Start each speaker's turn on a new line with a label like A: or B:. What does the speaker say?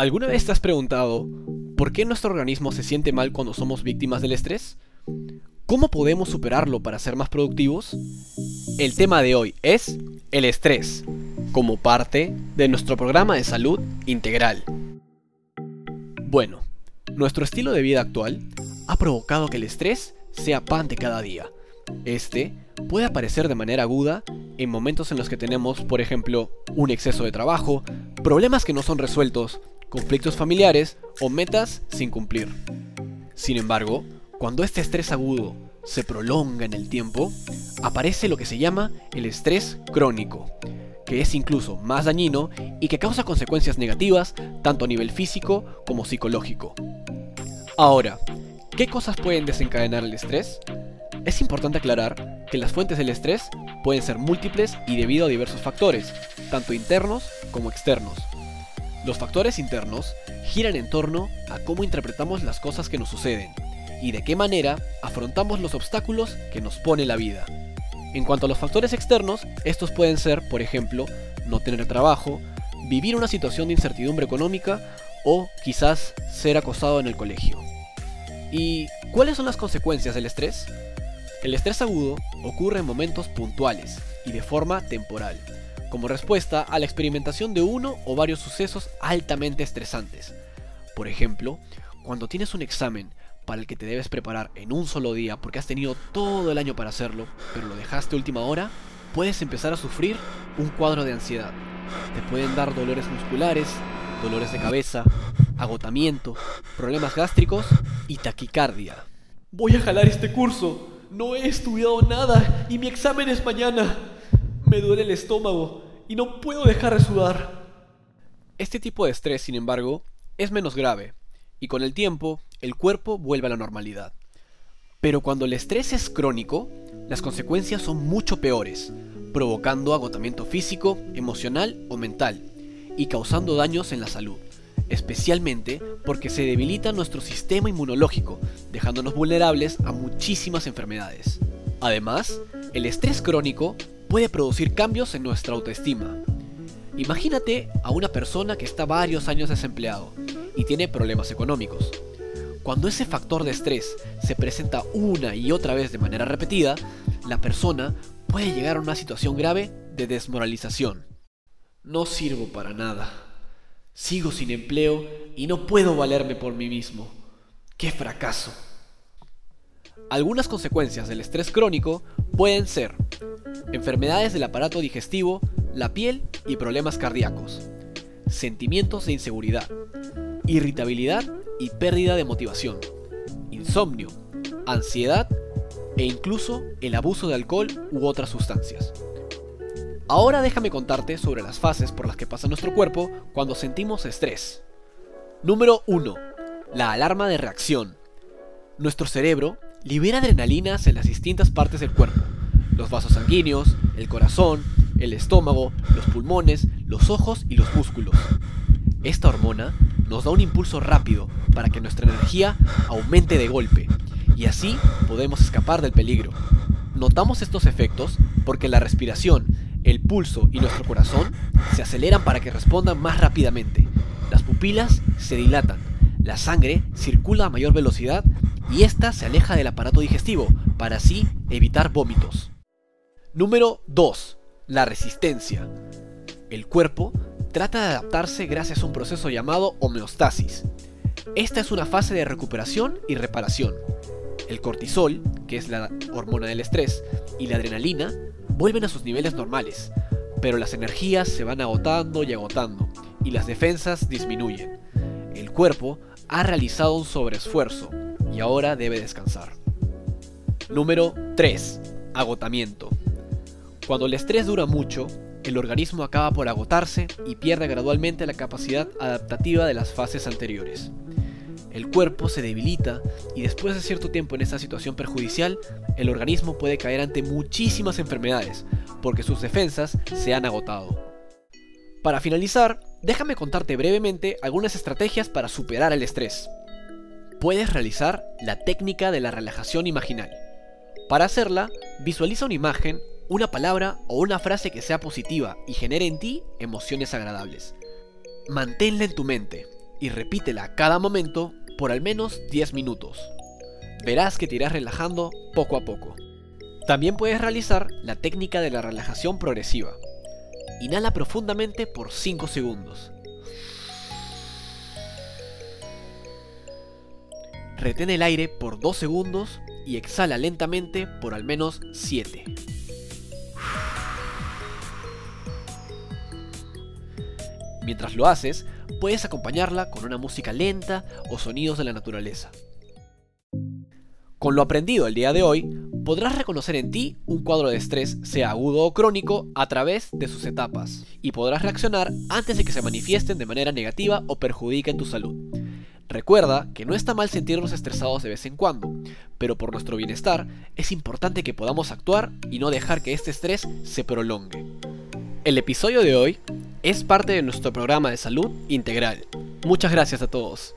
A: ¿Alguna vez te has preguntado por qué nuestro organismo se siente mal cuando somos víctimas del estrés? ¿Cómo podemos superarlo para ser más productivos? El tema de hoy es el estrés, como parte de nuestro programa de salud integral. Bueno, nuestro estilo de vida actual ha provocado que el estrés sea pan de cada día. Este puede aparecer de manera aguda en momentos en los que tenemos, por ejemplo, un exceso de trabajo, problemas que no son resueltos, conflictos familiares o metas sin cumplir. Sin embargo, cuando este estrés agudo se prolonga en el tiempo, aparece lo que se llama el estrés crónico, que es incluso más dañino y que causa consecuencias negativas tanto a nivel físico como psicológico. Ahora, ¿qué cosas pueden desencadenar el estrés? Es importante aclarar que las fuentes del estrés pueden ser múltiples y debido a diversos factores, tanto internos como externos. Los factores internos giran en torno a cómo interpretamos las cosas que nos suceden y de qué manera afrontamos los obstáculos que nos pone la vida. En cuanto a los factores externos, estos pueden ser, por ejemplo, no tener trabajo, vivir una situación de incertidumbre económica o quizás ser acosado en el colegio. ¿Y cuáles son las consecuencias del estrés? El estrés agudo ocurre en momentos puntuales y de forma temporal como respuesta a la experimentación de uno o varios sucesos altamente estresantes. Por ejemplo, cuando tienes un examen para el que te debes preparar en un solo día porque has tenido todo el año para hacerlo, pero lo dejaste última hora, puedes empezar a sufrir un cuadro de ansiedad. Te pueden dar dolores musculares, dolores de cabeza, agotamiento, problemas gástricos y taquicardia.
B: Voy a jalar este curso. No he estudiado nada y mi examen es mañana. Me duele el estómago y no puedo dejar de sudar.
A: Este tipo de estrés, sin embargo, es menos grave, y con el tiempo el cuerpo vuelve a la normalidad. Pero cuando el estrés es crónico, las consecuencias son mucho peores, provocando agotamiento físico, emocional o mental, y causando daños en la salud, especialmente porque se debilita nuestro sistema inmunológico, dejándonos vulnerables a muchísimas enfermedades. Además, el estrés crónico puede producir cambios en nuestra autoestima. Imagínate a una persona que está varios años desempleado y tiene problemas económicos. Cuando ese factor de estrés se presenta una y otra vez de manera repetida, la persona puede llegar a una situación grave de desmoralización. No sirvo para nada. Sigo sin empleo y no puedo valerme por mí mismo. ¡Qué fracaso! Algunas consecuencias del estrés crónico pueden ser enfermedades del aparato digestivo, la piel y problemas cardíacos, sentimientos de inseguridad, irritabilidad y pérdida de motivación, insomnio, ansiedad e incluso el abuso de alcohol u otras sustancias. Ahora déjame contarte sobre las fases por las que pasa nuestro cuerpo cuando sentimos estrés. Número 1. La alarma de reacción. Nuestro cerebro libera adrenalinas en las distintas partes del cuerpo, los vasos sanguíneos, el corazón, el estómago, los pulmones, los ojos y los músculos. Esta hormona nos da un impulso rápido para que nuestra energía aumente de golpe y así podemos escapar del peligro. Notamos estos efectos porque la respiración, el pulso y nuestro corazón se aceleran para que respondan más rápidamente. Las pupilas se dilatan, la sangre circula a mayor velocidad y ésta se aleja del aparato digestivo para así evitar vómitos. Número 2. La resistencia. El cuerpo trata de adaptarse gracias a un proceso llamado homeostasis. Esta es una fase de recuperación y reparación. El cortisol, que es la hormona del estrés, y la adrenalina vuelven a sus niveles normales, pero las energías se van agotando y agotando, y las defensas disminuyen. El cuerpo ha realizado un sobreesfuerzo y ahora debe descansar. Número 3. Agotamiento. Cuando el estrés dura mucho, el organismo acaba por agotarse y pierde gradualmente la capacidad adaptativa de las fases anteriores. El cuerpo se debilita y después de cierto tiempo en esta situación perjudicial, el organismo puede caer ante muchísimas enfermedades porque sus defensas se han agotado. Para finalizar, déjame contarte brevemente algunas estrategias para superar el estrés. Puedes realizar la técnica de la relajación imaginal. Para hacerla, visualiza una imagen una palabra o una frase que sea positiva y genere en ti emociones agradables. Manténla en tu mente y repítela cada momento por al menos 10 minutos. Verás que te irás relajando poco a poco. También puedes realizar la técnica de la relajación progresiva. Inhala profundamente por 5 segundos. Retén el aire por 2 segundos y exhala lentamente por al menos 7. Mientras lo haces, puedes acompañarla con una música lenta o sonidos de la naturaleza. Con lo aprendido el día de hoy, podrás reconocer en ti un cuadro de estrés, sea agudo o crónico, a través de sus etapas, y podrás reaccionar antes de que se manifiesten de manera negativa o perjudiquen tu salud. Recuerda que no está mal sentirnos estresados de vez en cuando, pero por nuestro bienestar es importante que podamos actuar y no dejar que este estrés se prolongue. El episodio de hoy es parte de nuestro programa de salud integral. Muchas gracias a todos.